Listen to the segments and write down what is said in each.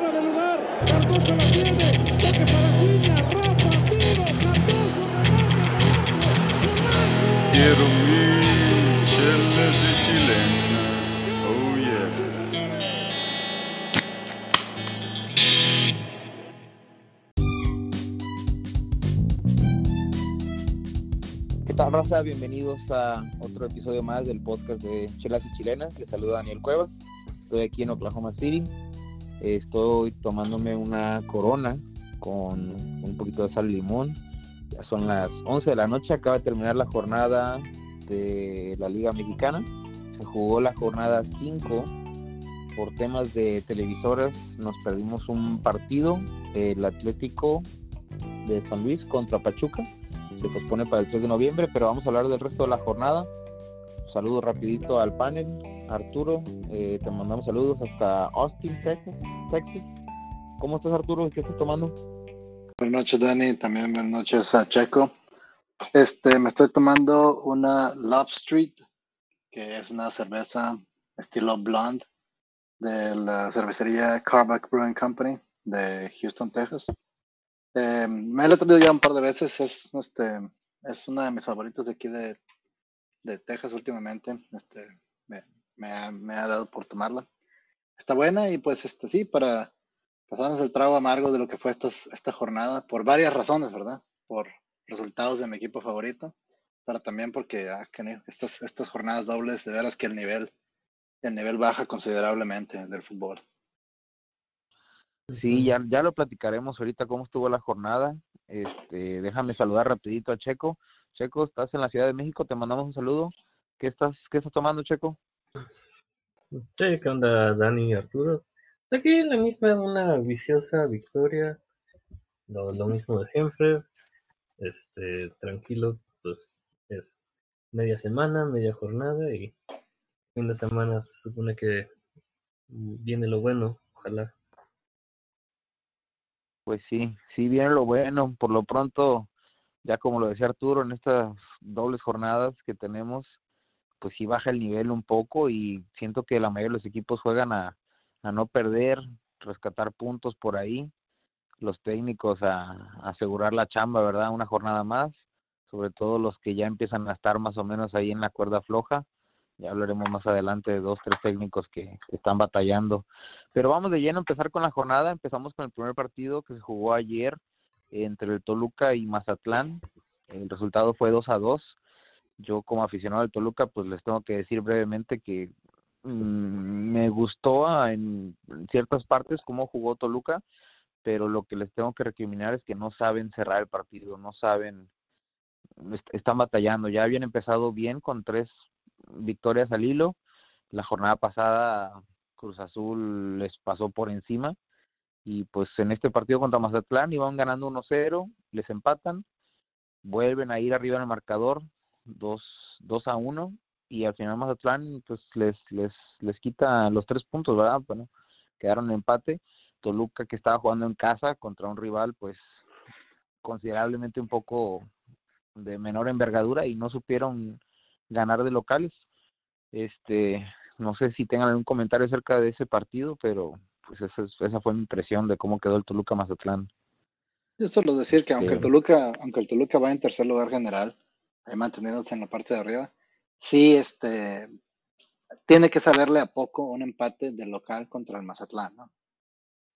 fuera de lugar. Cardoso la tiene. Toque para Ciña. Rafa, tiro. Cardoso, remate. Quiero mi chelas y chilenas. Oh yeah. ¿Qué tal, raza? Bienvenidos a otro episodio más del podcast de Chelas y Chilenas. Les saluda Daniel Cuevas. Estoy aquí en Oklahoma City. Estoy tomándome una corona con un poquito de sal y limón. Ya son las 11 de la noche. Acaba de terminar la jornada de la Liga Mexicana. Se jugó la jornada 5. Por temas de televisoras nos perdimos un partido. El Atlético de San Luis contra Pachuca se pospone para el 3 de noviembre, pero vamos a hablar del resto de la jornada. Saludo rapidito al panel, Arturo, eh, te mandamos saludos hasta Austin, Texas, Texas. ¿Cómo estás Arturo? ¿Qué estás tomando? Buenas noches Dani, también buenas noches a Checo. Este, me estoy tomando una Love Street, que es una cerveza estilo blonde de la cervecería Carback Brewing Company de Houston, Texas. Eh, me la he traído ya un par de veces. Es, este, es una de mis favoritos de aquí de, de Texas últimamente. Este, me, ha, me, ha, dado por tomarla. Está buena y pues este, sí, para pasarnos el trago amargo de lo que fue esta, esta jornada, por varias razones, ¿verdad? Por resultados de mi equipo favorito, pero también porque ah, estas, estas jornadas dobles, de veras que el nivel, el nivel baja considerablemente del fútbol. Sí, ya, ya lo platicaremos ahorita cómo estuvo la jornada. Este, déjame saludar rapidito a Checo. Checo, estás en la Ciudad de México, te mandamos un saludo. ¿Qué estás, qué estás tomando, Checo? Sí, ¿qué onda, Dani y Arturo? Aquí la misma, una viciosa victoria, lo, lo mismo de siempre. Este, tranquilo, pues es media semana, media jornada y fin de semana se supone que viene lo bueno, ojalá. Pues sí, sí viene lo bueno. Por lo pronto, ya como lo decía Arturo, en estas dobles jornadas que tenemos, pues sí baja el nivel un poco y siento que la mayoría de los equipos juegan a, a no perder, rescatar puntos por ahí, los técnicos a, a, asegurar la chamba, ¿verdad? Una jornada más, sobre todo los que ya empiezan a estar más o menos ahí en la cuerda floja. Ya hablaremos más adelante de dos, tres técnicos que están batallando. Pero vamos de lleno a empezar con la jornada. Empezamos con el primer partido que se jugó ayer entre el Toluca y Mazatlán. El resultado fue 2 a 2. Yo como aficionado del Toluca, pues les tengo que decir brevemente que mmm, me gustó en ciertas partes cómo jugó Toluca, pero lo que les tengo que recriminar es que no saben cerrar el partido, no saben, están batallando. Ya habían empezado bien con tres victorias al hilo. La jornada pasada Cruz Azul les pasó por encima y pues en este partido contra Mazatlán iban ganando 1-0, les empatan, vuelven a ir arriba en el marcador 2, 2 a 1 y al final Mazatlán pues les les les quita los tres puntos, ¿verdad? Bueno, quedaron en empate. Toluca que estaba jugando en casa contra un rival pues considerablemente un poco de menor envergadura y no supieron ganar de locales. Este, no sé si tengan algún comentario acerca de ese partido, pero pues esa, esa fue mi impresión de cómo quedó el Toluca Mazatlán. Yo solo decir que aunque el Toluca, aunque el Toluca va en tercer lugar general, manteniéndose en la parte de arriba, sí este tiene que saberle a poco un empate del local contra el Mazatlán, ¿no?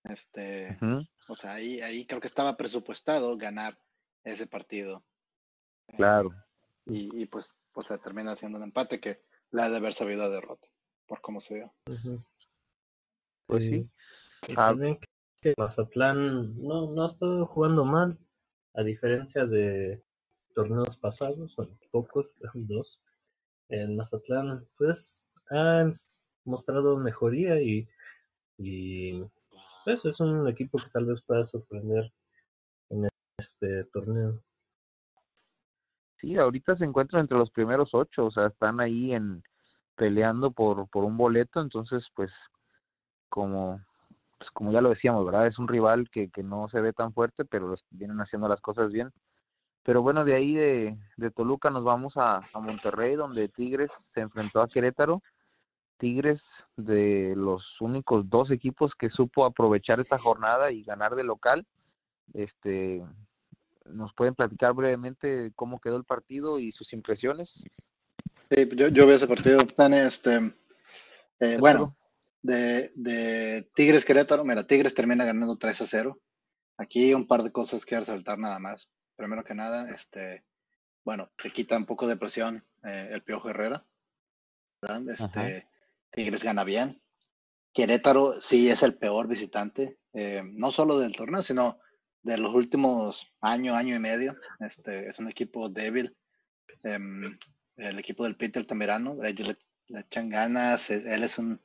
Este, uh -huh. o sea, ahí, ahí creo que estaba presupuestado ganar ese partido. Claro. Y, y pues pues se termina haciendo un empate que la ha de haber sabido a derrota, por cómo se dio. Uh -huh. Pues sí. Y también que Mazatlán no, no ha estado jugando mal, a diferencia de torneos pasados, son pocos, dos. En Mazatlán, pues han mostrado mejoría y, pues es un equipo que tal vez pueda sorprender en este torneo. Sí, ahorita se encuentran entre los primeros ocho, o sea, están ahí en peleando por, por un boleto, entonces pues como pues como ya lo decíamos, ¿verdad? Es un rival que, que no se ve tan fuerte, pero vienen haciendo las cosas bien. Pero bueno, de ahí de, de Toluca nos vamos a, a Monterrey, donde Tigres se enfrentó a Querétaro. Tigres de los únicos dos equipos que supo aprovechar esta jornada y ganar de local. Este, ¿Nos pueden platicar brevemente cómo quedó el partido y sus impresiones? Sí, yo, yo vi ese partido, Este, eh, bueno, de, de, Tigres Querétaro, mira, Tigres termina ganando 3 a 0. Aquí un par de cosas que resaltar nada más. Primero que nada, este, bueno, se quita un poco de presión eh, el Piojo Herrera. Este, Tigres gana bien. Querétaro sí es el peor visitante, eh, no solo del torneo, sino de los últimos año, año y medio. Este, es un equipo débil. Em, el equipo del Peter Tamerano, le, le, echan ganas. Él es un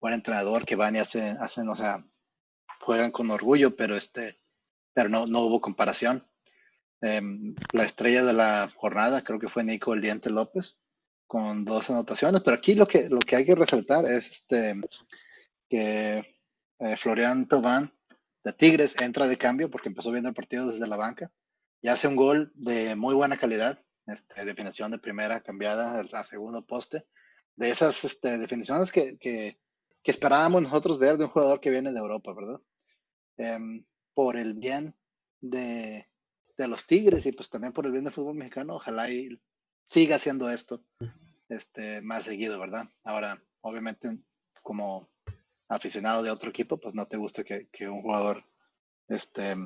buen entrenador que van y hacen, hacen, o sea, juegan con orgullo, pero este, pero no, no hubo comparación. Em, la estrella de la jornada creo que fue Nico El Diente López con dos anotaciones, pero aquí lo que, lo que hay que resaltar es este, que eh, Florian Tobán de Tigres entra de cambio porque empezó viendo el partido desde la banca y hace un gol de muy buena calidad, este, definición de primera cambiada a segundo poste, de esas este, definiciones que, que, esperábamos nosotros ver de un jugador que viene de Europa, ¿verdad? Em, por el bien de, de, los Tigres y pues también por el bien del fútbol mexicano, ojalá y siga haciendo esto este, más seguido, ¿verdad? Ahora, obviamente, como aficionado de otro equipo, pues no te gusta que, un jugador este,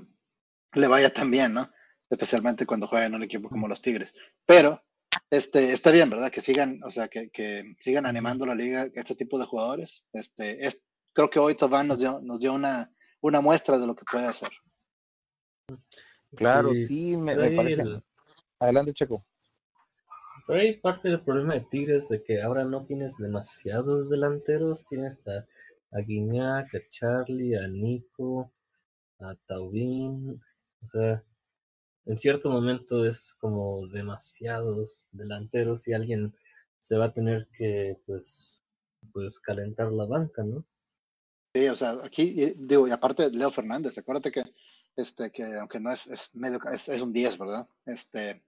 le vaya tan bien, ¿no? Especialmente cuando juega en un equipo como los Tigres. Pero este, está bien, ¿verdad? Que sigan, o sea, que, que sigan animando la liga, este tipo de jugadores. Este, es, creo que hoy Tobán nos dio, nos dio una, una muestra de lo que puede hacer. Claro, sí, me, parece. Adelante, Checo. Pero hay parte del problema de Tigres de que ahora no tienes demasiados delanteros. Tienes a, a Guiñac, a Charlie, a Nico, a Taubín. O sea, en cierto momento es como demasiados delanteros y alguien se va a tener que, pues, pues calentar la banca, ¿no? Sí, o sea, aquí, digo, y aparte Leo Fernández, acuérdate que, este, que aunque no es, es medio, es, es un 10, ¿verdad? Este,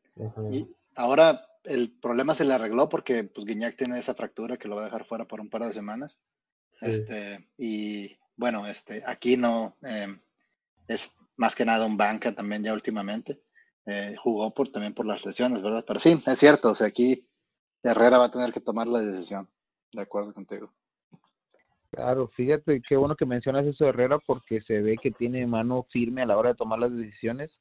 y ahora el problema se le arregló porque, pues, Guiñac tiene esa fractura que lo va a dejar fuera por un par de semanas. Este, y bueno, este, aquí no, em, es más que nada un banca también ya últimamente. Eh, jugó por, también por las lesiones, ¿verdad? Pero sí, es cierto, o sea, aquí Herrera va a tener que tomar la decisión. De acuerdo contigo. Claro, fíjate qué bueno que mencionas eso Herrera porque se ve que tiene mano firme a la hora de tomar las decisiones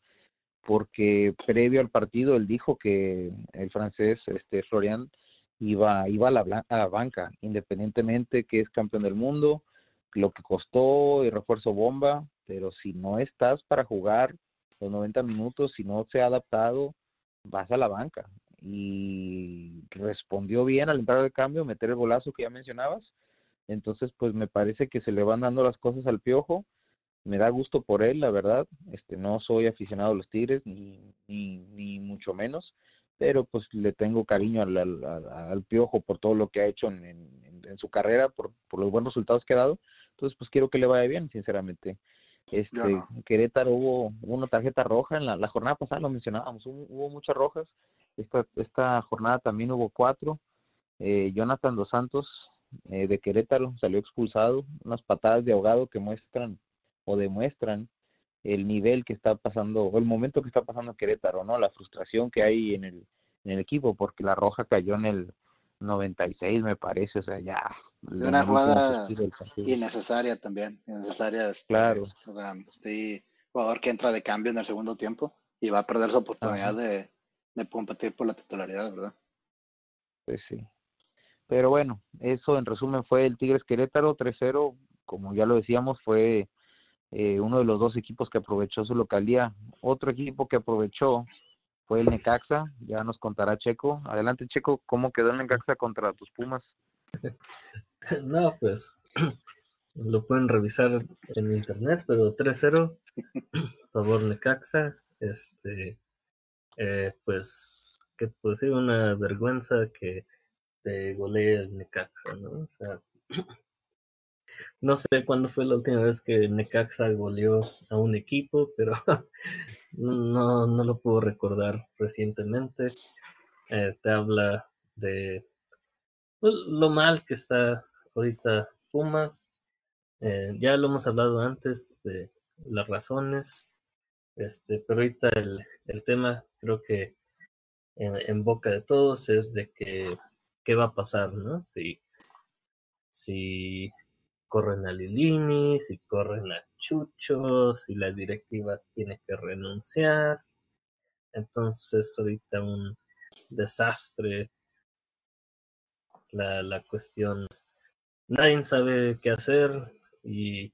porque previo al partido él dijo que el francés este Florian iba iba a la, a la banca independientemente que es campeón del mundo lo que costó y refuerzo bomba pero si no estás para jugar los 90 minutos si no se ha adaptado vas a la banca. Y respondió bien al entrar de cambio meter el golazo que ya mencionabas entonces, pues me parece que se le van dando las cosas al piojo. Me da gusto por él, la verdad. Este, no soy aficionado a los Tigres, ni, ni, ni mucho menos, pero pues le tengo cariño al, al, al piojo por todo lo que ha hecho en, en, en su carrera, por, por, los buenos resultados que ha dado. Entonces, pues quiero que le vaya bien, sinceramente. Este, no. Querétaro hubo una tarjeta roja en la, la jornada pasada, lo mencionábamos, hubo, hubo muchas rojas. Esta, esta jornada también hubo cuatro. Eh, Jonathan Dos Santos eh, de Querétaro salió expulsado, unas patadas de ahogado que muestran o demuestran el nivel que está pasando, o el momento que está pasando Querétaro, ¿no? La frustración que hay en el, en el equipo, porque la roja cayó en el 96, me parece, o sea, ya. Una jugada innecesaria también, innecesaria. Este, claro. O sea, sí, jugador que entra de cambio en el segundo tiempo y va a perder su oportunidad de, de competir por la titularidad, ¿verdad? Pues sí. Pero bueno, eso en resumen fue el Tigres Querétaro 3-0, como ya lo decíamos, fue eh, uno de los dos equipos que aprovechó su localía. Otro equipo que aprovechó fue el Necaxa, ya nos contará Checo. Adelante Checo, ¿cómo quedó el Necaxa contra tus Pumas? No, pues lo pueden revisar en internet, pero 3-0, favor Necaxa, este, eh, pues, que pues sí, una vergüenza que te golee el Necaxa, ¿no? O sea, no sé cuándo fue la última vez que Necaxa goleó a un equipo, pero no, no lo puedo recordar recientemente. Eh, te habla de pues, lo mal que está ahorita Pumas. Eh, ya lo hemos hablado antes de las razones, este, pero ahorita el, el tema creo que en, boca de todos es de que qué va a pasar, ¿no? Si, si corren a Lilini, si corren a Chucho, si las directivas tienen que renunciar. Entonces ahorita un desastre la, la cuestión. Nadie sabe qué hacer y,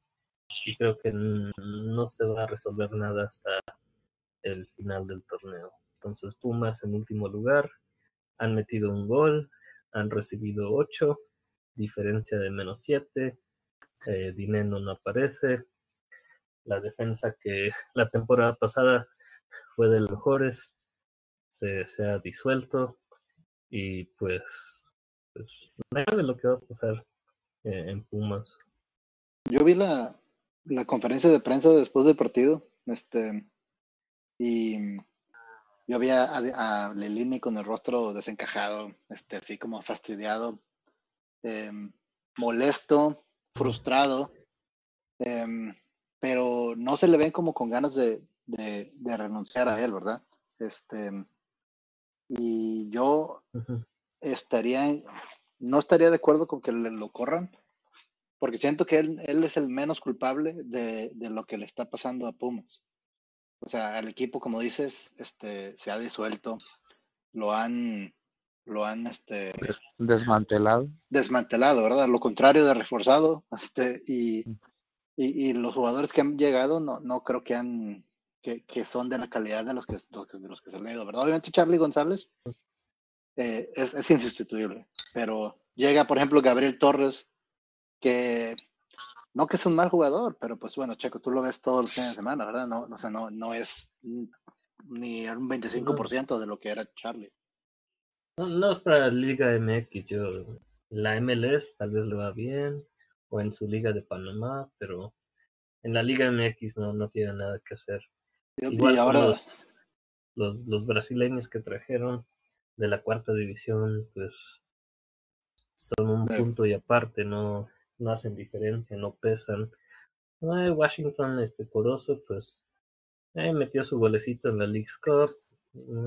y creo que no se va a resolver nada hasta el final del torneo. Entonces Pumas en último lugar, han metido un gol, han recibido ocho, diferencia de menos siete, eh, Dineno no aparece, la defensa que la temporada pasada fue de los mejores, se, se ha disuelto y pues, pues de lo que va a pasar eh, en Pumas. Yo vi la, la conferencia de prensa después del partido, este, y yo había a, a Lelini con el rostro desencajado, este, así como fastidiado, em, molesto, frustrado, em, pero no se le ven como con ganas de, de, renunciar a él, ¿verdad? Este, y yo estaría, no estaría de acuerdo con que le, lo corran, porque siento que él, él es el menos culpable de, de, lo que le está pasando a Pumas. O sea, el equipo, como dices, este, se ha disuelto, lo han, lo han, este, desmantelado. Desmantelado, ¿verdad? Lo contrario de reforzado, este, y, y, y los jugadores que han llegado no, no creo que han, que, que son de la calidad de los que, de los que se han ido, ¿verdad? Obviamente Charlie González eh, es, es insustituible, pero llega, por ejemplo, Gabriel Torres, que no que es un mal jugador, pero pues bueno, Checo, tú lo ves todos los fines de semana, ¿verdad? No, o sea, no, no es ni un 25% de lo que era Charlie. No, no es para la Liga MX, yo, la MLS tal vez le va bien, o en su Liga de Panamá, pero en la Liga MX no, no tiene nada que hacer. Igual ahora los, los, los brasileños que trajeron de la cuarta división, pues son un punto y aparte, no, no hacen diferencia, no pesan. Washington, este Corozo, pues eh, metió su golecito en la League Cup,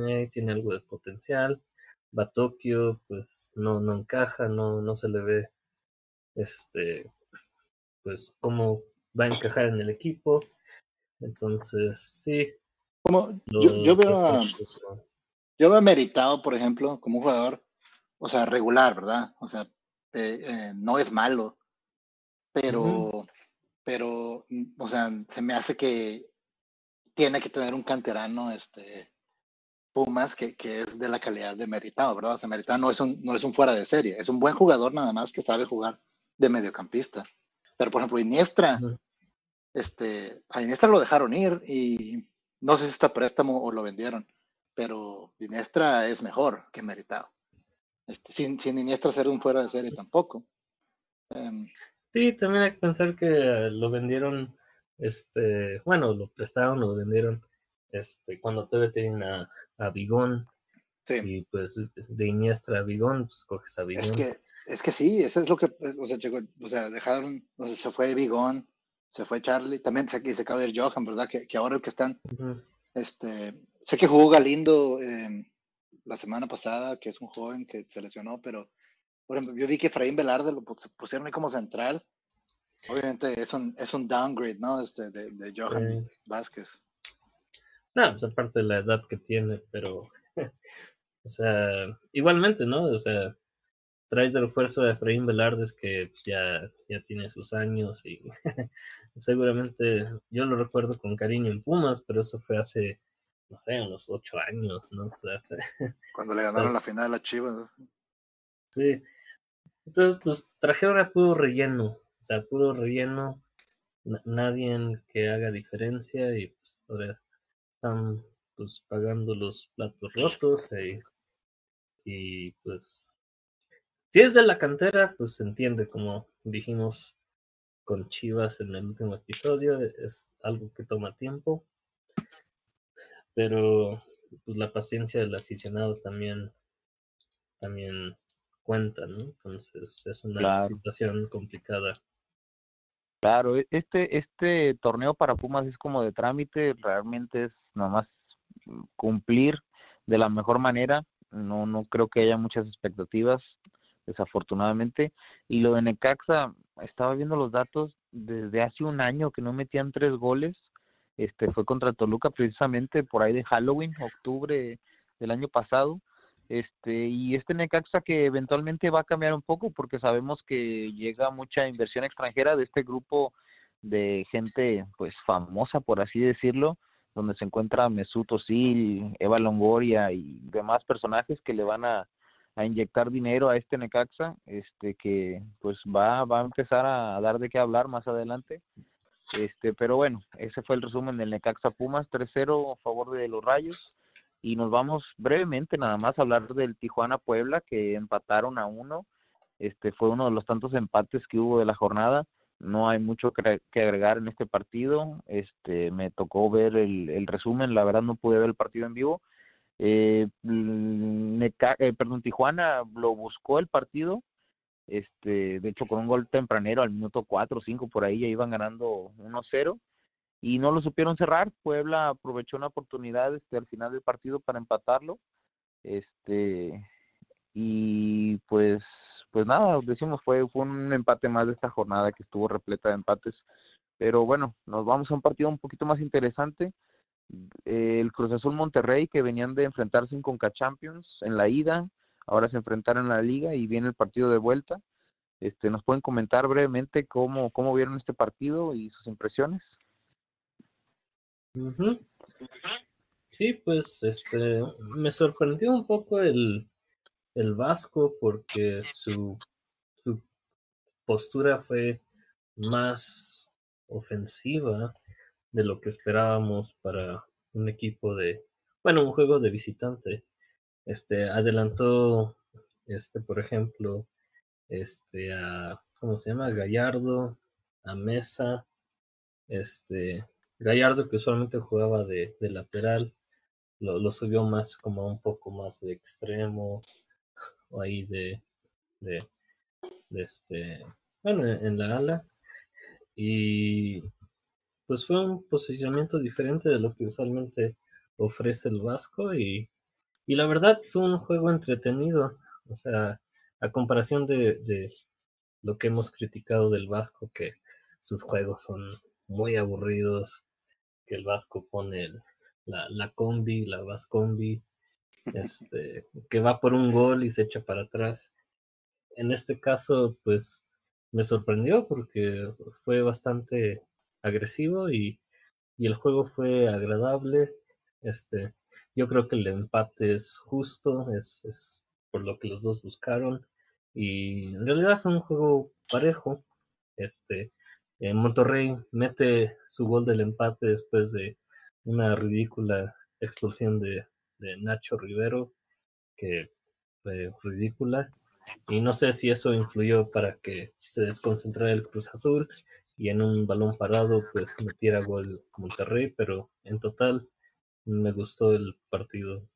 eh, tiene algo de potencial. Batokio, pues no, no encaja, no, no se le ve este pues cómo va a encajar en el equipo. Entonces, sí. Como yo, veo a, yo veo Meritado, por ejemplo, como un jugador, o sea, regular, ¿verdad? O sea, eh, no es malo, pero, pero, o sea, se me hace que tiene que tener un canterano, este, Pumas, que, que es de la calidad de Meritado, ¿verdad? O sea, Meritado no es, un, no es un fuera de serie, es un buen jugador nada más que sabe jugar de mediocampista. Pero, por ejemplo, Iniestra, este, a Iniestra lo dejaron ir y no sé si está préstamo o lo vendieron, pero Iniestra es mejor que Meritado. Este, sin, sin Iniestra ser un fuera de serie tampoco. Em, Sí, también hay que pensar que lo vendieron, este, bueno, lo prestaron, lo vendieron, este, cuando todavía tienen a, a Bigón. Sí. Y pues de Iniestra a Bigón, pues coges a Bigón. Es que, es que sí, eso es lo que, o sea, o sea dejaron, o sea, se fue Bigón, se fue Charlie, también se, se acaba de ir Johan, ¿verdad? Que, que ahora el que están, este, sé que jugó Galindo eh, la semana pasada, que es un joven que se lesionó, pero por ejemplo, yo vi que Efraín Velarde lo pusieron ahí como central. Obviamente es un, es un downgrade, ¿no? Este, de, de Johan Vázquez. No, pues aparte de la edad que tiene, pero. o sea, igualmente, ¿no? O sea, traes de refuerzo a Efraín Velarde que pues, ya, ya tiene sus años y seguramente yo lo recuerdo con cariño en Pumas, pero eso fue hace, no sé, unos ocho años, ¿no? Cuando le ganaron la final a Chivas. Sí. Entonces, pues trajeron a puro relleno. O sea, puro relleno. nadie que haga diferencia y pues ahora están pues pagando los platos rotos eh, y pues si es de la cantera pues se entiende como dijimos con Chivas en el último episodio es algo que toma tiempo pero pues la paciencia del aficionado también también cuenta, ¿no? Entonces es una situación complicada. Claro, e, este, este torneo para Pumas es como de trámite, realmente es nomás cumplir de la mejor manera, no, no creo que haya muchas expectativas, desafortunadamente, y lo de Necaxa, estaba viendo los datos, desde hace un año que no metían tres goles, este fue contra Toluca precisamente por ahí de Halloween, octubre del año pasado, este y este Necaxa que eventualmente va a cambiar un poco porque sabemos que llega mucha inversión extranjera de este grupo de gente pues famosa por así decirlo donde se encuentra Mesut Özil, Eva Longoria y demás personajes que le van a, a inyectar dinero a este Necaxa, este que pues va va a empezar a dar de qué hablar más adelante. Este, pero bueno, ese fue el resumen del Necaxa Pumas 3-0 a favor de los Rayos y nos vamos brevemente nada más a hablar del Tijuana Puebla que empataron a uno. Este fue uno de los tantos empates que hubo de la jornada. No hay mucho que, agregar en este partido. Este me tocó ver el, el, resumen, la verdad no pude ver el partido en vivo. Eh, eh, perdón, Tijuana lo buscó el partido. Este, de hecho con un gol tempranero al minuto 4 o 5 por ahí ya iban ganando 1-0 y no lo supieron cerrar. Puebla aprovechó una oportunidad este, al final del partido para empatarlo. Este y pues pues nada, decimos fue fue un empate más de esta jornada que estuvo repleta de empates. Pero bueno, nos vamos a un partido un poquito más interesante. El Cruz Azul Monterrey que venían de enfrentarse en Conca Champions en la ida, ahora se enfrentaron en la liga y viene el partido de vuelta. Este, ¿Nos pueden comentar brevemente cómo, cómo vieron este partido y sus impresiones? Sí, pues este me sorprendió un poco el, el Vasco porque su, su postura fue más ofensiva de lo que esperábamos para un equipo de, bueno, un juego de visitante. Este adelantó, este, por ejemplo, este a, ¿cómo se llama? Gallardo, a Mesa, este, Gallardo, que usualmente jugaba de, lateral, lo, subió más como un poco más de extremo, o ahí de, de, este, bueno, en la ala. Y pues fue un posicionamiento diferente de lo que usualmente ofrece el Vasco y, y la verdad fue un juego entretenido. O sea, a comparación de, de lo que hemos criticado del Vasco, que sus juegos son muy aburridos, que el Vasco pone la, la combi, la Vascombi, este, que va por un gol y se echa para atrás. En este caso, pues me sorprendió porque fue bastante agresivo y, y el juego fue agradable. Este, yo creo que el empate es justo, es, es por lo que los dos buscaron. Y en realidad fue un juego parejo. Este, eh, Monterrey mete su gol del empate después de una ridícula expulsión de, Nacho Rivero, que fue ridícula. Y no sé si eso influyó para que se desconcentrara el Cruz Azul y en un balón parado pues metiera gol Monterrey, pero en total me gustó el partido.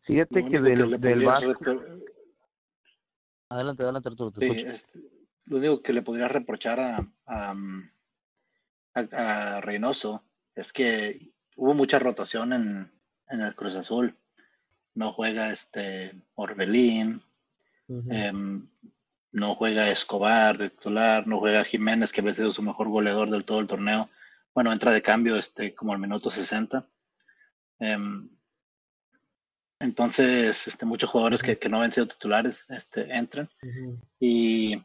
Fíjate que del, del Adelante, adelante, Arturo. este, lo único que le podría reprochar a, a, Reynoso es que hubo mucha rotación en, el Cruz Azul. No juega este Orbelín, em, no juega Escobar de titular, no juega Jiménez, que ha sido su mejor goleador del todo el torneo. Bueno, entra de cambio este, como al minuto 60. Em, entonces, este, muchos jugadores que, no han sido titulares este, entran. Y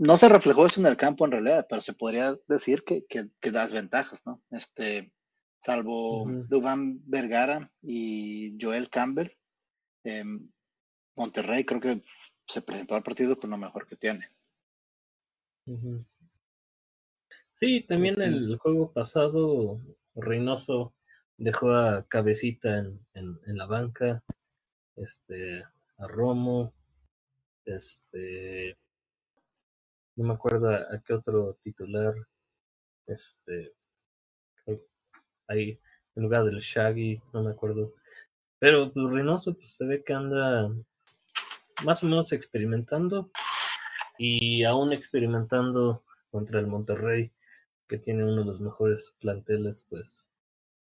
no se reflejó eso en el campo en realidad, pero se podría decir que, que, das ventajas, ¿no? Este, salvo Dubán Vergara y Joel Campbell, em, Monterrey creo que se presentó al partido con lo mejor que tiene. Sí, también el juego pasado Reynoso dejó a Cabecita en, en, en la banca, este, a Romo, este, no me acuerdo a, qué otro titular, este, ahí, en lugar del Shaggy, no me acuerdo. Pero pues, Reynoso pues, se ve que anda más o menos experimentando y aún experimentando contra el Monterrey, que tiene uno de los mejores planteles, pues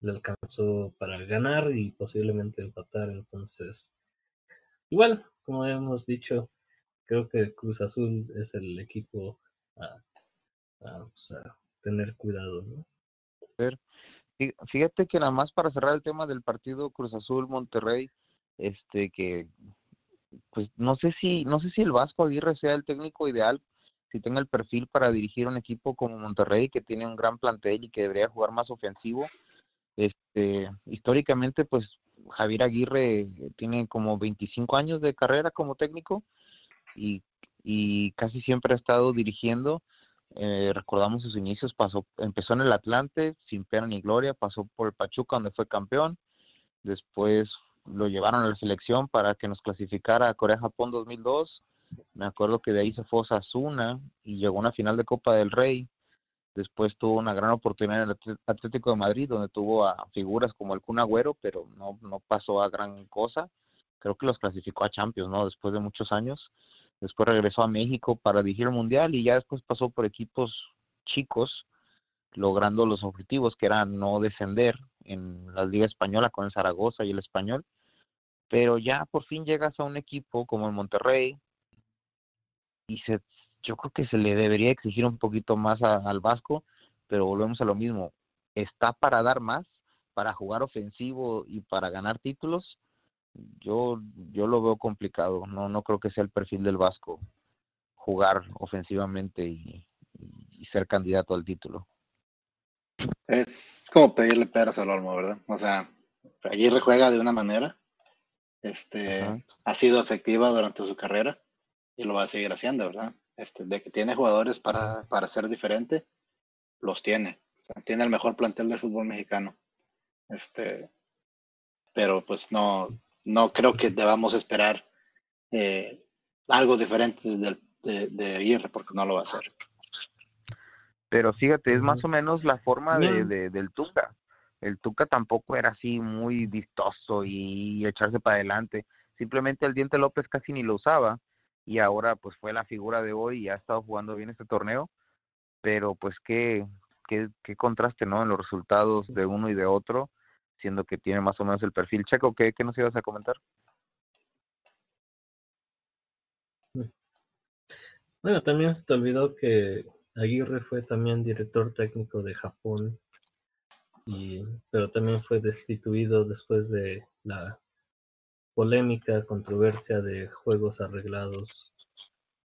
le alcanzó para ganar y posiblemente empatar. Entonces, igual, como hemos dicho, creo que Cruz Azul es el equipo a, tener cuidado, ¿no? Fíjate que nada más para cerrar el tema del partido Cruz Azul Monterrey, este que pues no sé si no sé si el Vasco Aguirre sea el técnico ideal si tenga el perfil para dirigir un equipo como Monterrey que tiene un gran plantel y que debería jugar más ofensivo este históricamente pues Javier Aguirre tiene como 25 años de carrera como técnico y, y casi siempre ha estado dirigiendo eh, recordamos sus inicios pasó empezó en el Atlante sin pena ni gloria pasó por el Pachuca donde fue campeón después lo llevaron a la selección para que nos clasificara a Corea-Japón 2002. Me acuerdo que de ahí se fue a Sasuna y llegó a una final de Copa del Rey. Después tuvo una gran oportunidad en el Atlético de Madrid, donde tuvo a figuras como el Kun Agüero, pero no, no pasó a gran cosa. Creo que los clasificó a Champions, ¿no? Después de muchos años. Después regresó a México para dirigir el Mundial y ya después pasó por equipos chicos, logrando los objetivos que eran no descender en la Liga Española con el Zaragoza y el Español pero ya por fin llegas a un equipo como el Monterrey y se, yo creo que se le debería exigir un poquito más al Vasco, pero volvemos a lo mismo, está para dar más, para jugar ofensivo y para ganar títulos, yo yo lo veo complicado, no no creo que sea el perfil del Vasco jugar ofensivamente y, ser candidato al título. Es como pedirle peras al olmo, ¿verdad? O sea, Aguirre juega de una manera este, ha sido efectiva durante su carrera y lo va a seguir haciendo, ¿verdad? Este, de que tiene jugadores para, para ser diferente, los tiene. tiene el mejor plantel del fútbol mexicano. Este, pero pues no, no creo que debamos esperar eh, algo diferente de, de, de Aguirre, porque no lo va a hacer. Pero fíjate, es más o menos la forma de, del Tuca el Tuca tampoco era así muy vistoso y echarse para adelante. Simplemente el Diente López casi ni lo usaba y ahora pues fue la figura de hoy y ha estado jugando bien este torneo. Pero pues qué, qué, qué contraste, ¿no? En los resultados de uno y de otro, siendo que tiene más o menos el perfil. Checo, ¿qué, qué nos ibas a comentar? Bueno, también se te olvidó que Aguirre fue también director técnico de Japón pero también fue destituido después de la polémica controversia de juegos arreglados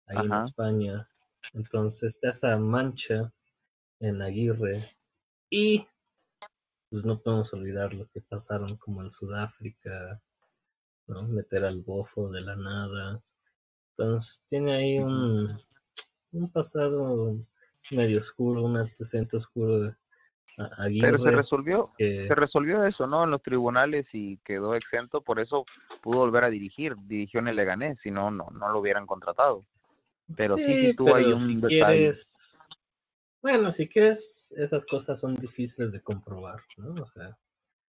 ahí en España. Entonces está esa mancha en Aguirre y pues no podemos olvidar lo que pasaron como en Sudáfrica, ¿no? Meter al bofo de la nada. Entonces tiene ahí un, un pasado medio oscuro, un antecedente oscuro de, pero se resolvió, se resolvió eso, ¿no? En los tribunales y quedó exento, por eso pudo volver a dirigir, dirigió en el Leganés, si no, no, no lo hubieran contratado. Pero sí, sí, tuvo ahí un detalle. Bueno, si quieres, esas cosas son difíciles de comprobar, ¿no? O sea,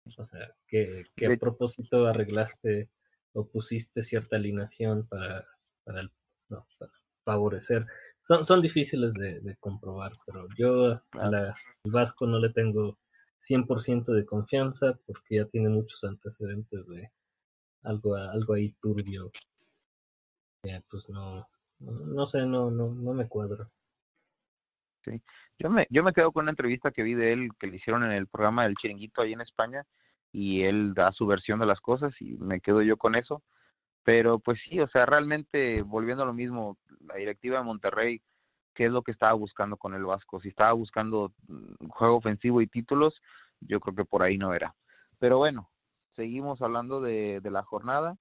o sea que, que a propósito arreglaste o pusiste cierta alineación para, para, el, no, para favorecer son, son difíciles de, comprobar, pero yo al Vasco no le tengo 100% de confianza porque ya tiene muchos antecedentes de algo, algo ahí turbio. pues no, no sé, no, no, no me cuadra. Sí. Yo me, yo me quedo con una entrevista que vi de él que le hicieron en el programa del Chiringuito ahí en España y él da su versión de las cosas y me quedo yo con eso. Pero pues sí, o sea, realmente volviendo a lo mismo, la directiva de Monterrey, ¿qué es lo que estaba buscando con el Vasco? Si estaba buscando mm, juego ofensivo y títulos, yo creo que por ahí no era. Pero bueno, seguimos hablando de, de la jornada,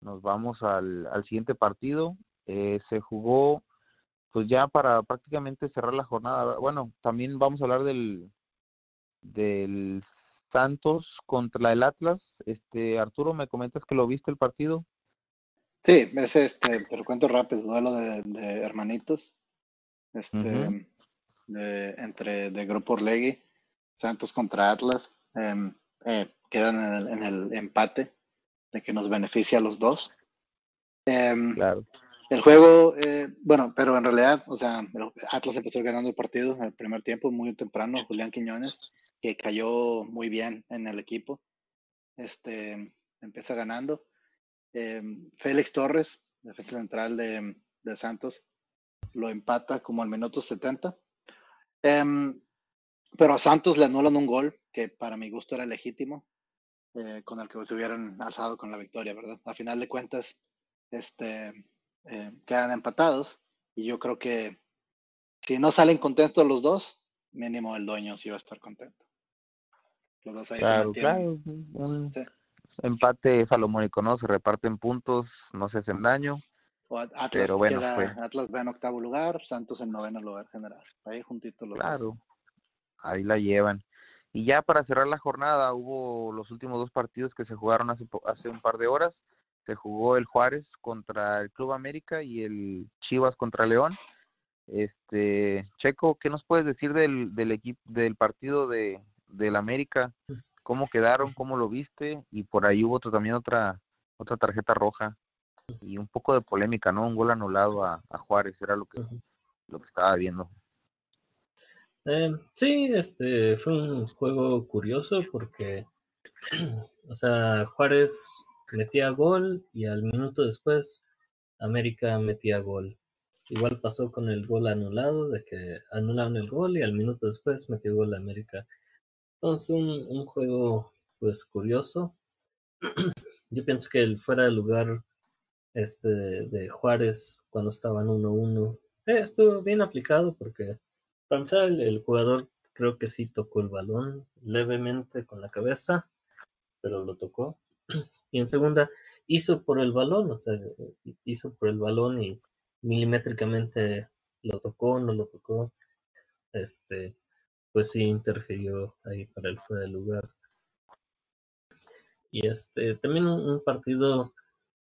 nos vamos al, al siguiente partido, eh, se jugó pues ya para prácticamente cerrar la jornada. Bueno, también vamos a hablar del del Santos contra el Atlas. Este Arturo, me comentas que lo viste el partido. Sí, es este, te lo cuento rápido, duelo de, de hermanitos, este, de, entre de Grupo Orlegui, Santos contra Atlas, em, eh, quedan en el, en el, empate de que nos beneficia a los dos. Em, claro. El juego, eh, bueno, pero en realidad, o sea, Atlas empezó ganando el partido en el primer tiempo, muy temprano, Julián Quiñones, que cayó muy bien en el equipo, este, empieza ganando. Em, Félix Torres, defensa central de, de, Santos, lo empata como al minuto 70. Em, pero a Santos le anulan un gol que para mi gusto era legítimo, eh, con el que se hubieran alzado con la victoria, ¿verdad? A final de cuentas, este, eh, quedan empatados y yo creo que si no salen contentos los dos, mínimo el dueño sí va a estar contento. Los dos ahí claro, claro. Un empate salomónico, ¿no? Se reparten puntos, no se hacen daño. Atlas, pero bueno, Atlas va en octavo lugar, Santos en noveno lugar general. Ahí juntitos los Claro, ahí la llevan. Y ya para cerrar la jornada, hubo los últimos dos partidos que se jugaron hace, hace un par de horas. Se jugó el Juárez contra el Club América y el Chivas contra León. Este, Checo, ¿qué nos puedes decir del, del equipo del partido de del América? ¿Cómo quedaron? ¿Cómo lo viste? Y por ahí hubo también otra otra tarjeta roja y un poco de polémica, ¿no? Un gol anulado a, a Juárez, era lo que lo que estaba viendo. Eh, sí, este fue un juego curioso porque, o sea, Juárez metía gol y al minuto después América metía gol. Igual pasó con el gol anulado, de que anularon el gol y al minuto después metió gol América. Entonces un, un juego pues curioso. Yo pienso que el fuera de lugar este de, Juárez cuando estaban 1-1 eh, estuvo bien aplicado porque para el, jugador creo que sí tocó el balón levemente con la cabeza, pero lo tocó. Y en segunda, hizo por el balón, o sea, hizo por el balón y milimétricamente lo tocó, no lo tocó. Este, pues sí interfirió ahí para el fuera de lugar. Y este, también un, partido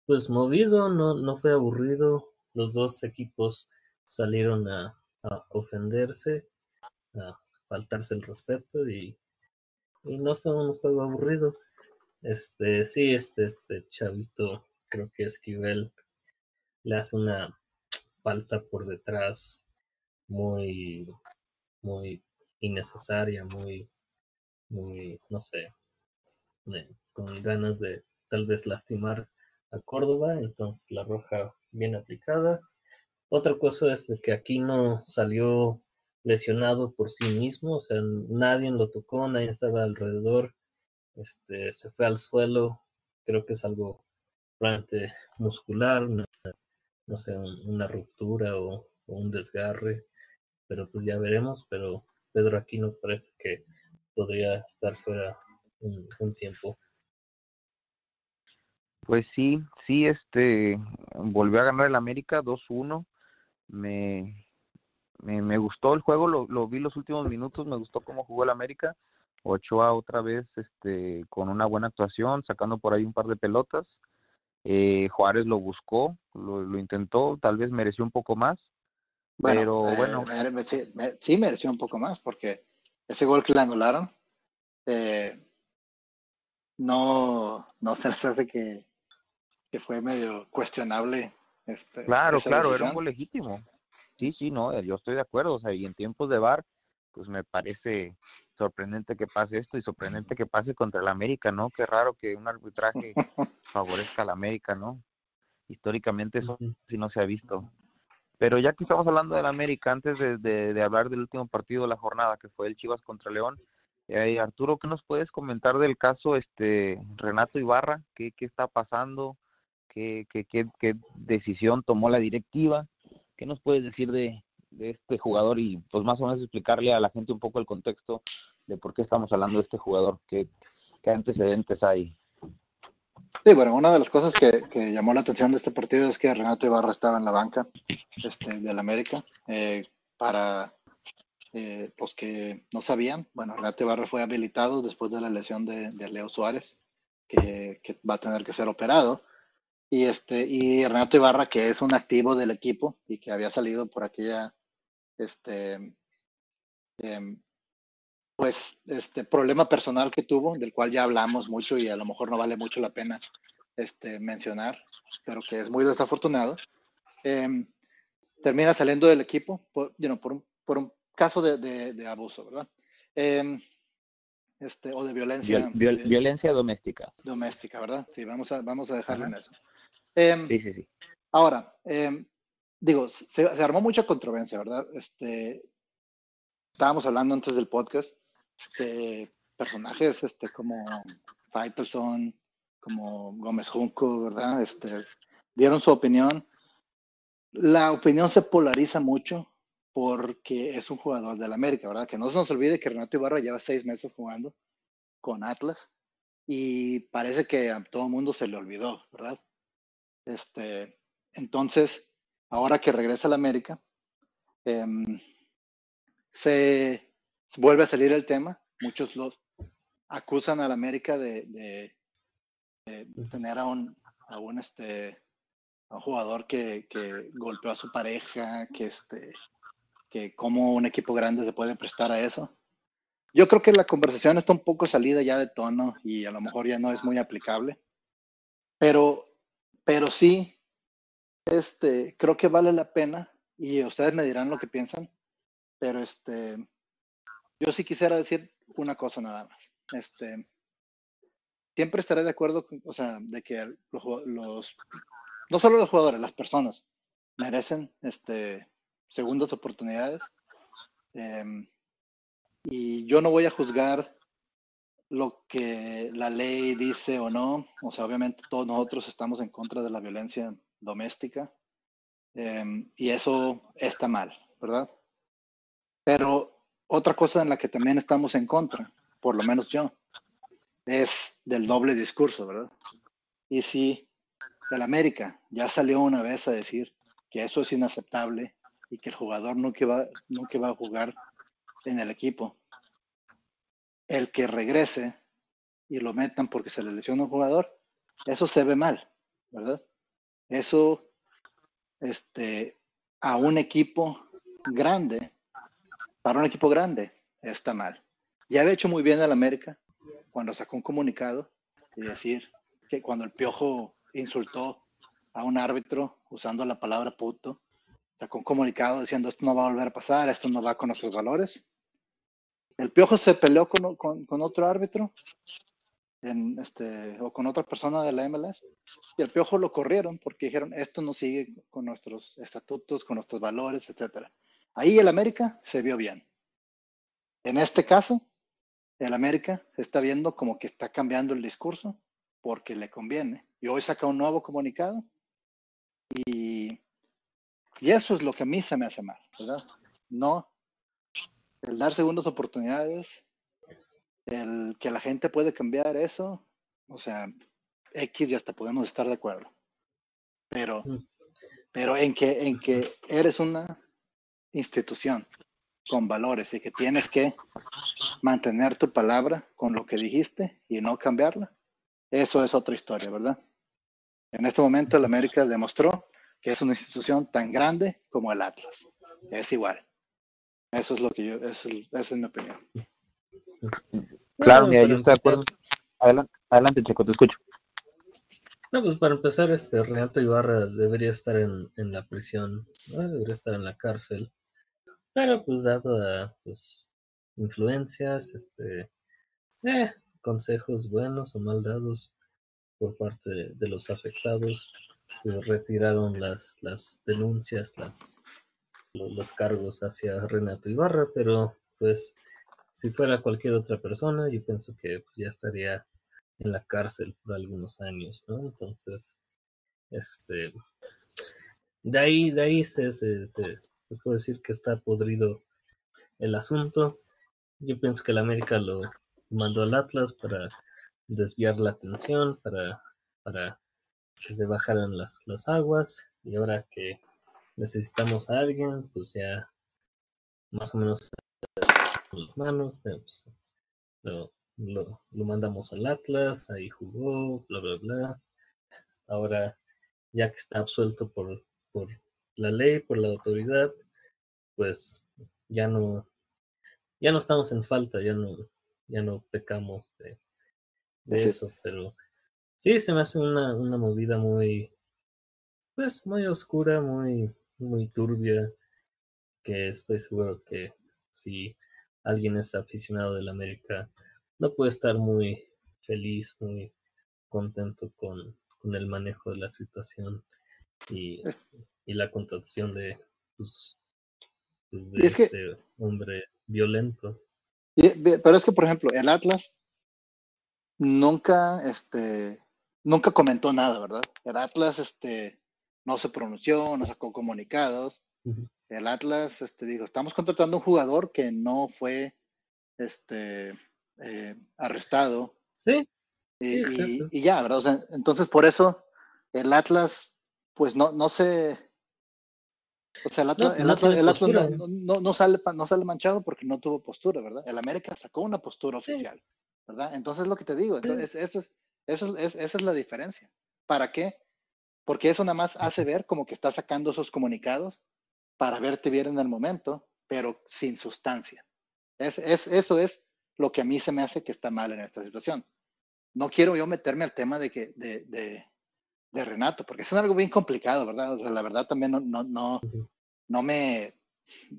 pues movido, no, no fue aburrido. Los dos equipos salieron a, a ofenderse, a faltarse el respeto y, y no fue un juego aburrido. Este, sí, este, este chavito, creo que Esquivel le hace una falta por detrás muy, muy innecesaria, muy, muy, no sé, con ganas de tal vez lastimar a Córdoba, entonces la roja bien aplicada. Otra cosa es que aquí no salió lesionado por sí mismo, o sea, nadie lo tocó, nadie estaba alrededor, este, se fue al suelo, creo que es algo realmente muscular, no sé, una ruptura o, un desgarre, pero pues ya veremos, pero Pedro aquí no parece que podría estar fuera un, un tiempo. Pues sí, sí, este volvió a ganar el América 2-1 me, me, gustó el juego, lo, lo vi los últimos minutos, me gustó cómo jugó el América. Ochoa otra vez este, con una buena actuación, sacando por ahí un par de pelotas. Eh, Juárez lo buscó, lo, lo, intentó, tal vez mereció un poco más. pero eh, bueno. sí, mereció un poco más, porque ese gol que le anularon, eh, no, no se les hace que, que fue medio cuestionable este, claro, claro, era un gol legítimo. Sí, sí, no, yo estoy de acuerdo. O sea, y en tiempos de VAR, pues me parece sorprendente que pase esto y sorprendente que pase contra el América, ¿no? Qué raro que un arbitraje favorezca al América, ¿no? Históricamente eso sí no se ha visto. Pero ya que estamos hablando del América, antes de, de, hablar del último partido de la jornada, que fue el Chivas contra León, eh, Arturo, ¿qué nos puedes comentar del caso este Renato Ibarra? ¿Qué, qué está pasando? qué, qué, qué, decisión tomó la directiva, qué nos puedes decir de, de este jugador y pues más o menos explicarle a la gente un poco el contexto de por qué estamos hablando de este jugador, qué, qué antecedentes hay. Sí, bueno, una de las cosas que, que, llamó la atención de este partido es que Renato Ibarra estaba en la banca este, del América eh, para eh, los que no sabían. Bueno, Renato Ibarra fue habilitado después de la lesión de, de Leo Suárez, que, que, va a tener que ser operado. Y, este, y Renato Ibarra, que es un activo del equipo y que había salido por aquella, este, em, pues, este problema personal que tuvo, del cual ya hablamos mucho y a lo mejor no vale mucho la pena este, mencionar, pero que es muy desafortunado, em, termina saliendo del equipo por, por, un, por un caso de, de, abuso, ¿verdad? Em, este, o de violencia. violencia doméstica. Doméstica, ¿verdad? Sí, vamos a, vamos a dejarlo en eso. Sí, sí, sí. Ahora, digo, se, armó mucha controversia, ¿verdad? Este, estábamos hablando antes del podcast de personajes este, como Faitelson, como Gómez Junco, ¿verdad? Este, dieron su opinión. La opinión se polariza mucho porque es un jugador del América, ¿verdad? Que no se nos olvide que Renato Ibarra lleva seis meses jugando con Atlas y parece que a todo el mundo se le olvidó, ¿verdad? Este, entonces, ahora que regresa al América, em, se, vuelve a salir el tema. Muchos los acusan al América de, tener a un, a este, a jugador que, golpeó a su pareja, que, este, como un equipo grande se puede prestar a eso. Yo creo que la conversación está un poco salida ya de tono y a lo mejor ya no es muy aplicable, pero sí este, creo que vale la pena y ustedes me dirán lo que piensan, pero este, yo sí quisiera decir una cosa nada más. Este, siempre estaré de acuerdo, o sea, de que los, no solo los jugadores, las personas merecen este, segundas oportunidades. Em, y yo no voy a juzgar lo que la ley dice o no. O sea, obviamente todos nosotros estamos en contra de la violencia doméstica. Em, y eso está mal, ¿verdad? Pero otra cosa en la que también estamos en contra, por lo menos yo, es del doble discurso, ¿verdad? Y si el América ya salió una vez a decir que eso es inaceptable y que el jugador nunca va, nunca va a jugar en el equipo, el que regrese y lo metan porque se le lesiona un jugador, eso se ve mal, ¿verdad? Eso, este, a un equipo grande, para un equipo grande, está mal. Ya había hecho muy bien el América cuando sacó un comunicado y decir que cuando el Piojo insultó a un árbitro usando la palabra puto, sacó un comunicado diciendo esto no va a volver a pasar, esto no va con nuestros valores. El Piojo se peleó con, con otro árbitro en este, o con otra persona de la MLS. Y el Piojo lo corrieron porque dijeron, esto no sigue con nuestros estatutos, con nuestros valores, etc. Ahí el América se vio bien. En este caso, el América se está viendo como que está cambiando el discurso porque le conviene. Y hoy saca un nuevo comunicado y, y eso es lo que a mí se me hace mal, ¿verdad? No el dar segundas oportunidades el que la gente puede cambiar eso, o sea, X y hasta podemos estar de acuerdo. Pero, mm. pero en que, en que eres una institución con valores y que tienes que mantener tu palabra con lo que dijiste y no cambiarla, eso es otra historia, ¿verdad? En este momento el América demostró que es una institución tan grande como el Atlas. Es igual. Eso es lo que yo, esa es mi opinión. Claro, mira, yo estoy de acuerdo. Adelante, adelante, Checo, te escucho. No, pues para empezar, este Renato Ibarra debería estar en, en la prisión, debería estar en la cárcel. Pero pues dado a pues, influencias, este eh, consejos buenos o mal dados por parte de, los afectados, pues, retiraron las, las denuncias, las los cargos hacia Renato Ibarra, pero pues si fuera cualquier otra persona, yo pienso que pues, ya estaría en la cárcel por algunos años, ¿no? Entonces, este, de ahí, de ahí se, se, se, puede decir que está podrido el asunto. Yo pienso que el América lo mandó al Atlas para desviar la atención, para, para que se bajaran las, las aguas, y ahora que necesitamos a alguien, pues ya más o menos las manos, eh, pues, lo, lo, mandamos al Atlas, ahí jugó, bla, bla, bla. Ahora, ya que está absuelto por, por la ley, por la autoridad, pues ya no, ya no estamos en falta, ya no, ya no pecamos de, de eso, pero Sí, se me hace una, una movida muy, pues, muy oscura, muy, muy turbia, que estoy seguro que si alguien es aficionado del América, no puede estar muy feliz, muy contento con, con el manejo de la situación y, y la contratación de, pues, de este hombre violento. pero es que, por ejemplo, el Atlas nunca, este, nunca comentó nada, ¿verdad? El Atlas, este, no se pronunció, no sacó comunicados. El Atlas, este, dijo, estamos contratando un jugador que no fue, este, eh, arrestado. Sí. Y, y, ya, ¿verdad? entonces, por eso, el Atlas, pues no, no se, o sea, el Atlas, el Atlas, no, no, sale, no sale manchado porque no tuvo postura, ¿verdad? El América sacó una postura oficial, ¿verdad? Entonces, lo que te digo, entonces, eso es, eso es, esa es la diferencia. ¿Para qué? Porque eso nada más hace ver como que está sacando esos comunicados para verte bien en el momento, pero sin sustancia. Es, es, eso es lo que a mí se me hace que está mal en esta situación. No quiero yo meterme al tema de, que, de, de, de Renato, porque es algo bien complicado, ¿verdad? O sea, la verdad también no, no, no, no me,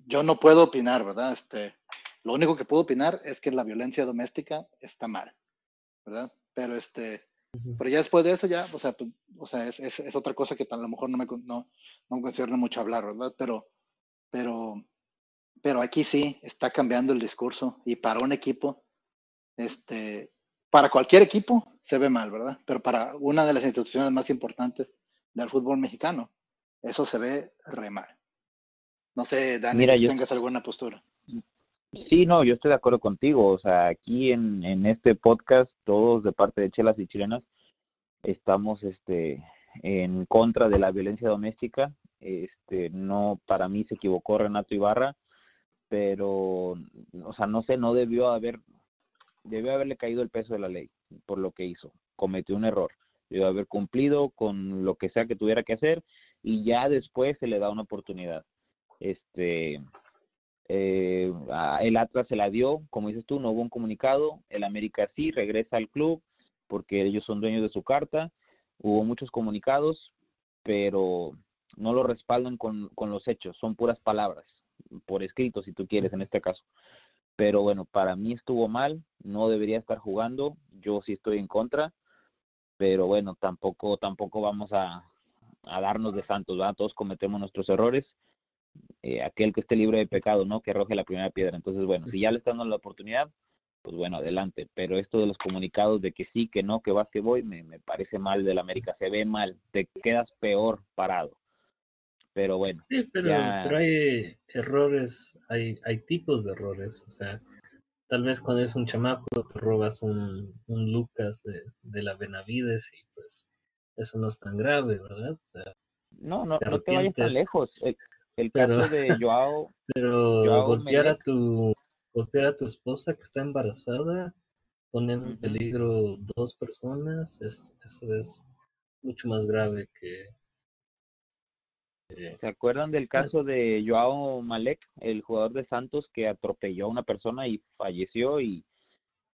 yo no puedo opinar, ¿verdad? Este, lo único que puedo opinar es que la violencia doméstica está mal, ¿verdad? Pero este, pero ya después de eso ya, o sea, pues, o sea es, es, es, otra cosa que a lo mejor no me, no, no me mucho hablar, ¿verdad? Pero, pero, pero aquí sí está cambiando el discurso y para un equipo, este, para cualquier equipo se ve mal, ¿verdad? Pero para una de las instituciones más importantes del fútbol mexicano, eso se ve re mal. No sé, Dani, Mira, si tengas alguna postura. Sí, no, yo estoy de acuerdo contigo. O sea, aquí en, en este podcast, todos de parte de Chelas y Chilenas, estamos este, en contra de la violencia doméstica. Este, no, para mí se equivocó Renato Ibarra, pero, o sea, no sé, no debió haber, debió haberle caído el peso de la ley por lo que hizo. Cometió un error. Debió haber cumplido con lo que sea que tuviera que hacer y ya después se le da una oportunidad. Este, eh, el Atlas se la dio, como dices tú, no hubo un comunicado. El América sí regresa al club porque ellos son dueños de su carta. Hubo muchos comunicados, pero no lo respaldan con, con los hechos, son puras palabras, por escrito si tú quieres en este caso. Pero bueno, para mí estuvo mal, no debería estar jugando, yo sí estoy en contra, pero bueno, tampoco, tampoco vamos a, a darnos de santos, ¿verdad? Todos cometemos nuestros errores. Eh, aquel que esté libre de pecado, ¿no? Que arroje la primera piedra. Entonces, bueno, si ya le están dando la oportunidad, pues bueno, adelante. Pero esto de los comunicados de que sí, que no, que vas, que voy, me, me parece mal del América. Se ve mal, te quedas peor parado. Pero bueno. Sí, pero, pero hay errores, hay, hay tipos de errores. O sea, tal vez cuando eres un chamaco te robas un, un Lucas de, de la Benavides y pues eso no es tan grave, ¿verdad? O sea, no, no, no te vayas tan lejos. El, el caso de Joao. Pero golpear a tu golpear a tu esposa que está embarazada, ponen en peligro dos personas, es, eso es mucho más grave que... ¿Se acuerdan del caso de Joao Malek, el jugador de Santos que atropelló a una persona y falleció y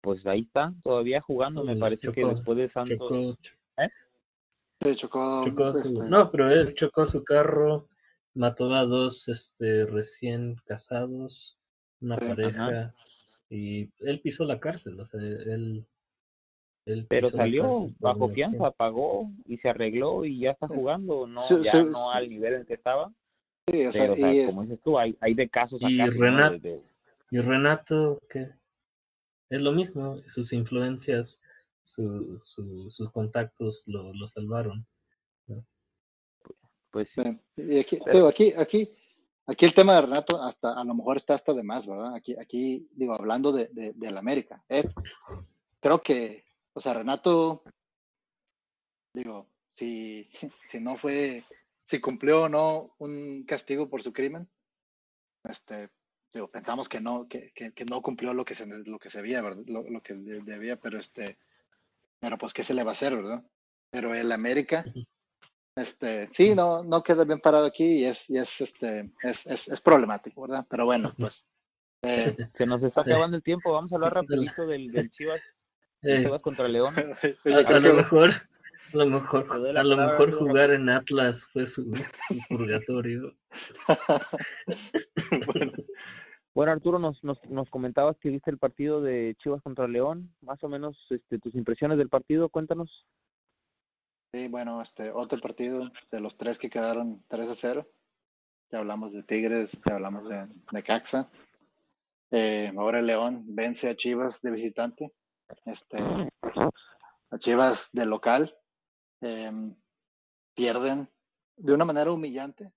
pues ahí está, todavía jugando, me pues parece que después de Santos... ¿Eh? chocó, este No, pero él chocó su carro, mató a dos este, recién casados una pareja y él pisó la cárcel, o sea, él... él Pero salió bajo fianza, pagó y se arregló y ya está jugando, no ya no al nivel en que estaba. Sí, o sea, como dices tú, hay, hay de casos y Renato, Y Renato, que es lo mismo, sus influencias, su, su, sus contactos lo, lo salvaron. Pues sí. Y aquí, aquí, aquí, Aquí el tema de Renato hasta a lo mejor está hasta de más, ¿verdad? Aquí, aquí digo, hablando de, de, la América. creo que, o sea, Renato, digo, si, si no fue, si cumplió o no un castigo por su crimen, este, digo, pensamos que no, que, que, no cumplió lo que se, lo que se veía, ¿verdad? Lo, lo que debía, pero este, pero pues, ¿qué se le va a hacer, verdad? Pero el América, este, sí, no, no queda bien parado aquí y es, y es, este, es, es, problemático, ¿verdad? Pero bueno, pues. Eh, se nos está acabando el tiempo, vamos a hablar rapidito del, del Chivas, Chivas contra León. A, lo mejor, A lo mejor, a lo mejor jugar en Atlas fue su, purgatorio. bueno. Arturo, nos, nos, nos, comentabas que viste el partido de Chivas contra León. Más o menos este, tus impresiones del partido, cuéntanos. Sí, bueno, este otro partido de los tres que quedaron 3 a 0. Ya hablamos de Tigres, ya hablamos de, de Caxa. Eh, ahora el León vence a Chivas de visitante. Este, a Chivas de local. Em, pierden de una manera humillante.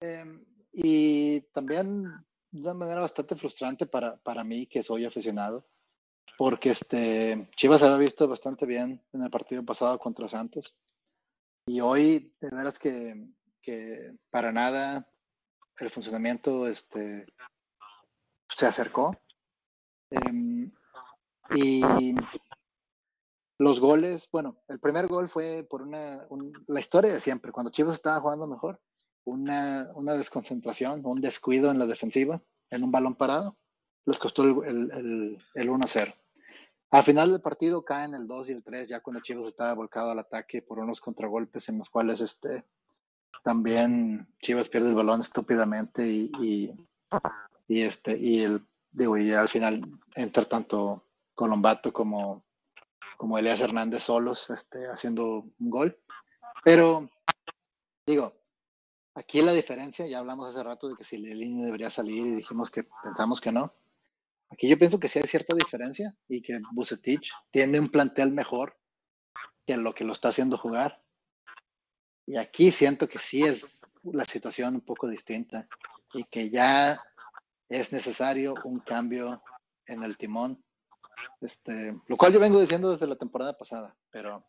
Em, y también de una manera bastante frustrante para, para mí, que soy aficionado, porque este, Chivas había visto bastante bien en el partido pasado contra Santos. Y hoy, de veras que, que para nada el funcionamiento este, se acercó. Em, y los goles, bueno, el primer gol fue por una, la historia de siempre, cuando Chivas estaba jugando mejor, una, una desconcentración, un descuido en la defensiva, en un balón parado, les costó el, el, el, 1-0. Al final del partido caen el 2 y el 3, ya cuando Chivas estaba volcado al ataque por unos contragolpes en los cuales este, también Chivas pierde el balón estúpidamente y, y, este, y el, digo, y al final entra tanto Colombato como como Elias Hernández solos este, haciendo un gol. Pero, digo, aquí la diferencia, ya hablamos hace rato de que si Lelini debería salir y dijimos que pensamos que no. Aquí yo pienso que sí hay cierta diferencia y que Bucetich tiene un plantel mejor que lo que lo está haciendo jugar. Y aquí siento que sí es la situación un poco distinta y que ya es necesario un cambio en el timón este, lo cual yo vengo diciendo desde la temporada pasada, pero,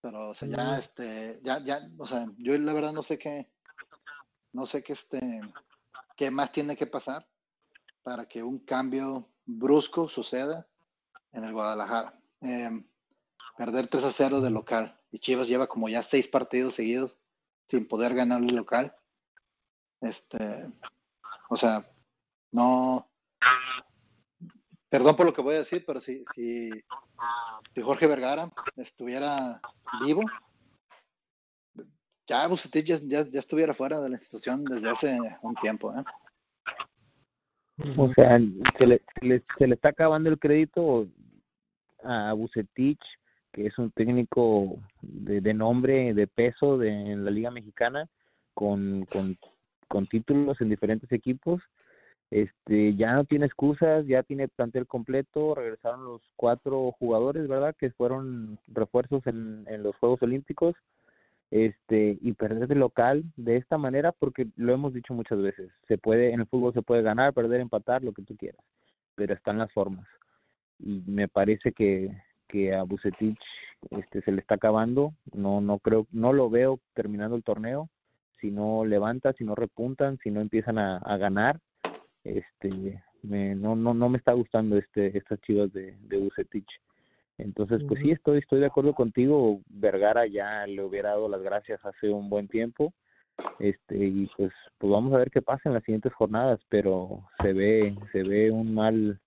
pero, o sea, ya, este, ya, ya, o sea, yo la verdad no sé qué, no sé qué, este, qué más tiene que pasar para que un cambio brusco suceda en el Guadalajara. Em, perder 3 a 0 de local y Chivas lleva como ya seis partidos seguidos sin poder ganar el local. Este, o sea, no, perdón por lo que voy a decir, pero si, si, Jorge Vergara estuviera vivo, ya Bucetich ya, ya, estuviera fuera de la institución desde hace un tiempo. ¿eh? O sea, se le, se le, está acabando el crédito a Bucetich, que es un técnico de, de nombre, de peso de, en la Liga Mexicana, con, con, con títulos en diferentes equipos este ya no tiene excusas, ya tiene plantel completo, regresaron los cuatro jugadores, ¿verdad? Que fueron refuerzos en, en los Juegos Olímpicos, este y perder de local de esta manera, porque lo hemos dicho muchas veces, se puede en el fútbol se puede ganar, perder, empatar, lo que tú quieras, pero están las formas y me parece que que a Bucetich este se le está acabando, no no creo, no lo veo terminando el torneo, si no levanta, si no repuntan, si no empiezan a, a ganar este me, no, no, no me está gustando este estas chivas de, de Bucetich. Entonces, pues sí, estoy, estoy de acuerdo contigo. Vergara ya le hubiera dado las gracias hace un buen tiempo. Este, y pues, pues vamos a ver qué pasa en las siguientes jornadas, pero se ve, se ve un mal,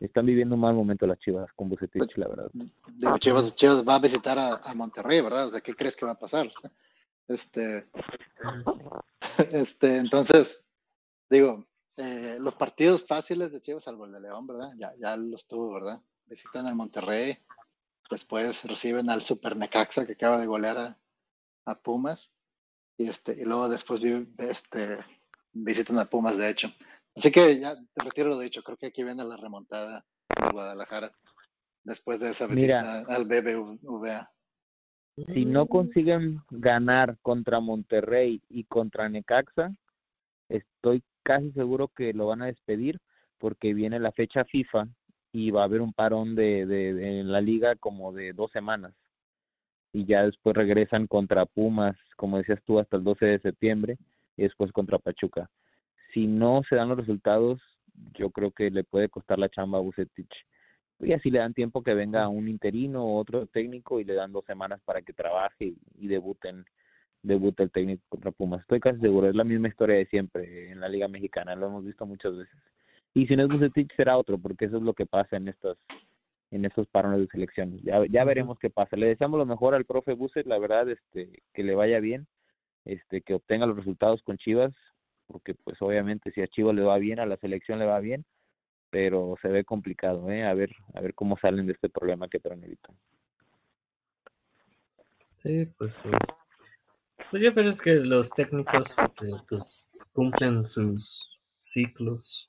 están viviendo un mal momento las Chivas con Bucetich, la verdad. Digo, Chivas, Chivas va a visitar a, a, Monterrey, ¿verdad? O sea, ¿qué crees que va a pasar? Este, este, entonces, digo, eh, los partidos fáciles de Chivas, salvo el de León, ¿verdad? Ya, ya los tuvo, ¿verdad? Visitan al Monterrey, después reciben al Super Necaxa que acaba de golear a, Pumas, y, este, y luego después este, visitan a Pumas, de hecho. Así que ya te retiro lo dicho, creo que aquí viene la remontada de Guadalajara después de esa visita al BBVA. Si no consiguen ganar contra Monterrey y contra Necaxa, estoy casi seguro que lo van a despedir porque viene la fecha FIFA y va a haber un parón de, de, en la liga como de dos semanas y ya después regresan contra Pumas, como decías tú, hasta el 12 de septiembre y después contra Pachuca. Si no se dan los resultados, yo creo que le puede costar la chamba a Bucetich. Y así le dan tiempo que venga un interino o otro técnico y le dan dos semanas para que trabaje y debuten debuta el técnico contra Pumas. Estoy casi seguro, es la misma historia de siempre en la Liga Mexicana, lo hemos visto muchas veces. Y si no es Bucetich será otro, porque eso es lo que pasa en estas en esos parones de selecciones. Ya, ya veremos qué pasa. Le deseamos lo mejor al profe Busset, la verdad, este, que le vaya bien, este, que obtenga los resultados con Chivas, porque pues obviamente si a Chivas le va bien, a la selección le va bien, pero se ve complicado, ¿eh? A ver, a ver cómo salen de este problema que traen ahorita. Sí, pues sí. Pues ya, pero que los técnicos eh, pues cumplen sus ciclos.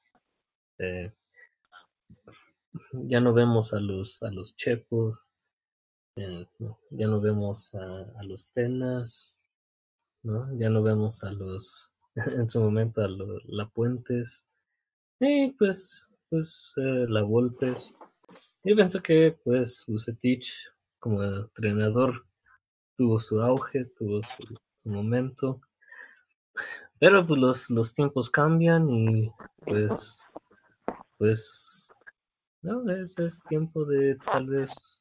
Eh, ya no vemos a los a los chepos, eh, ya no vemos a, los tenas, ¿no? Ya no vemos a los en su momento a los la puentes y pues pues la Volpes. Yo pienso que pues Usetich como entrenador tuvo su auge, tuvo su, momento. Pero pues los, los tiempos cambian y pues pues no, es, es tiempo de tal vez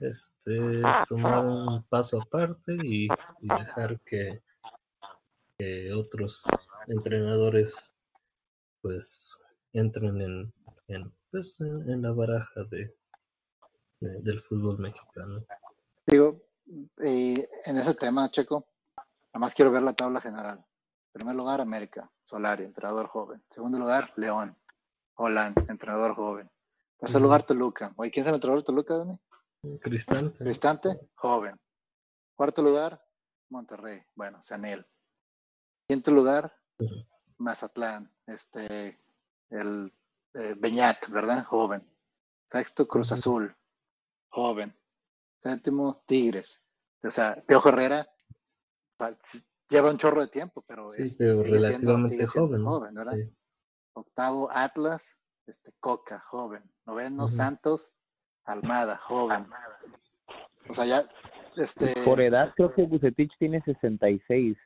este tomar un paso aparte y, dejar que, otros entrenadores pues entren en, en, pues, en, la baraja de, del fútbol mexicano. Digo, en ese tema, Checo, nada más quiero ver la tabla general. primer lugar, América, Solari, entrenador joven. segundo lugar, León, Holland, entrenador joven. Tercer lugar, Toluca. Oye, ¿quién es el entrenador de Toluca, Dani? Cristante. Cristante, joven. Cuarto lugar, Monterrey. Bueno, Sanel. Quinto lugar, Mazatlán. Este, el eh, Beñat, ¿verdad? Joven. Sexto, Cruz Azul. Joven. Séptimo, Tigres. O sea, Piojo Herrera lleva un chorro de tiempo, pero, sí, pero relativamente joven. ¿verdad? Octavo, Atlas, este, Coca, joven. Noveno, Santos, Almada, joven. O sea, ya, este... Por edad creo que Bucetich tiene 66,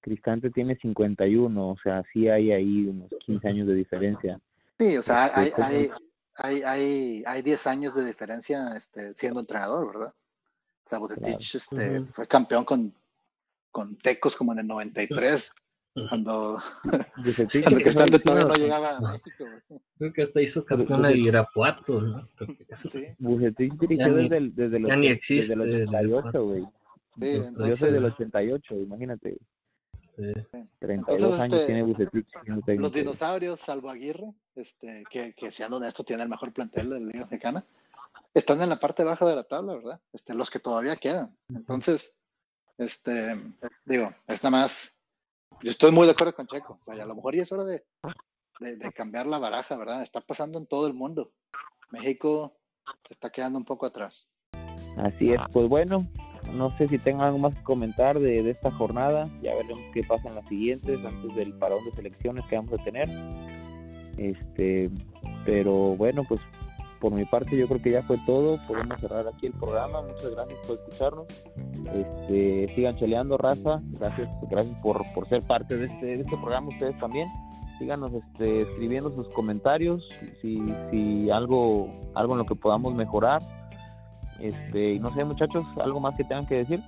Cristante tiene 51, o sea, sí hay ahí unos 15 años de diferencia. Sí, o sea, hay, este, hay, hay, hay, hay 10 años de diferencia este, siendo entrenador, ¿verdad? O sea, Bucetich este, fue campeón con, con Tecos como en el 93. Cuando, cuando Cristante todavía no llegaba a México. Creo que hasta hizo campeón a Irapuato, ¿no? Sí. Bucetich dirigió desde, el, desde, los, ya ni existe desde el 88, güey. Sí, yo soy del 88, imagínate. Sí. 32 años este, tiene Bucetich. Los dinosaurios, salvo Aguirre, este, que, que siendo honesto tiene el mejor plantel de la Liga Mexicana, están en la parte baja de la tabla, ¿verdad? Este, los que todavía quedan. Entonces, este, digo, es nada más yo estoy muy de acuerdo con Checo. O sea, a lo mejor ya es hora de, de, cambiar la baraja, ¿verdad? Está pasando en todo el mundo. México se está quedando un poco atrás. Así es, pues bueno, no sé si tengan algo más que comentar de, de, esta jornada. Ya veremos qué pasa en las siguientes, antes del parón de selecciones que vamos a tener. Este, pero bueno, pues por mi parte yo creo que ya fue todo. Podemos cerrar aquí el programa. Muchas gracias por escucharnos. Este, sigan cheleando, raza. Gracias, gracias por, por ser parte de este, de este programa. Ustedes también. Síganos este, escribiendo sus comentarios. Si, si algo, algo en lo que podamos mejorar. Este, y no sé, muchachos, algo más que tengan que decir.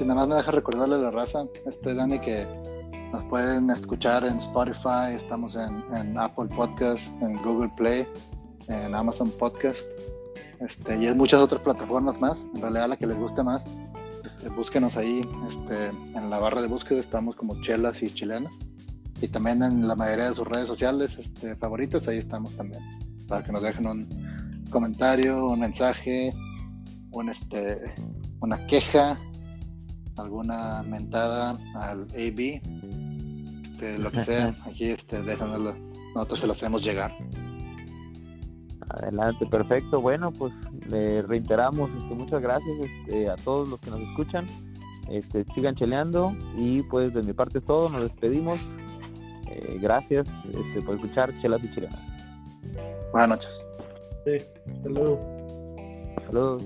Y nada más me deja recordarle a la raza, este Dani, que nos pueden escuchar en Spotify, estamos en, en Apple Podcast, en Google Play, en Amazon Podcast este, y en muchas otras plataformas más. En realidad, la que les guste más, este, búsquenos ahí este, en la barra de búsqueda. Estamos como Chelas y Chilenas. Y también en la mayoría de sus redes sociales este, favoritas, ahí estamos también. Para que nos dejen un comentario, un mensaje, un, este, una queja, alguna mentada al AB, este, lo que sea. Aquí este, déjanoslo. Nosotros se lo hacemos llegar. Adelante, perfecto. Bueno, pues le reiteramos este, muchas gracias este, a todos los que nos escuchan. Este, sigan cheleando y pues de mi parte es todo. Nos despedimos. Eh, gracias este, por escuchar Chelas y Chilenas. Buenas noches. Sí, hasta luego. Saludos.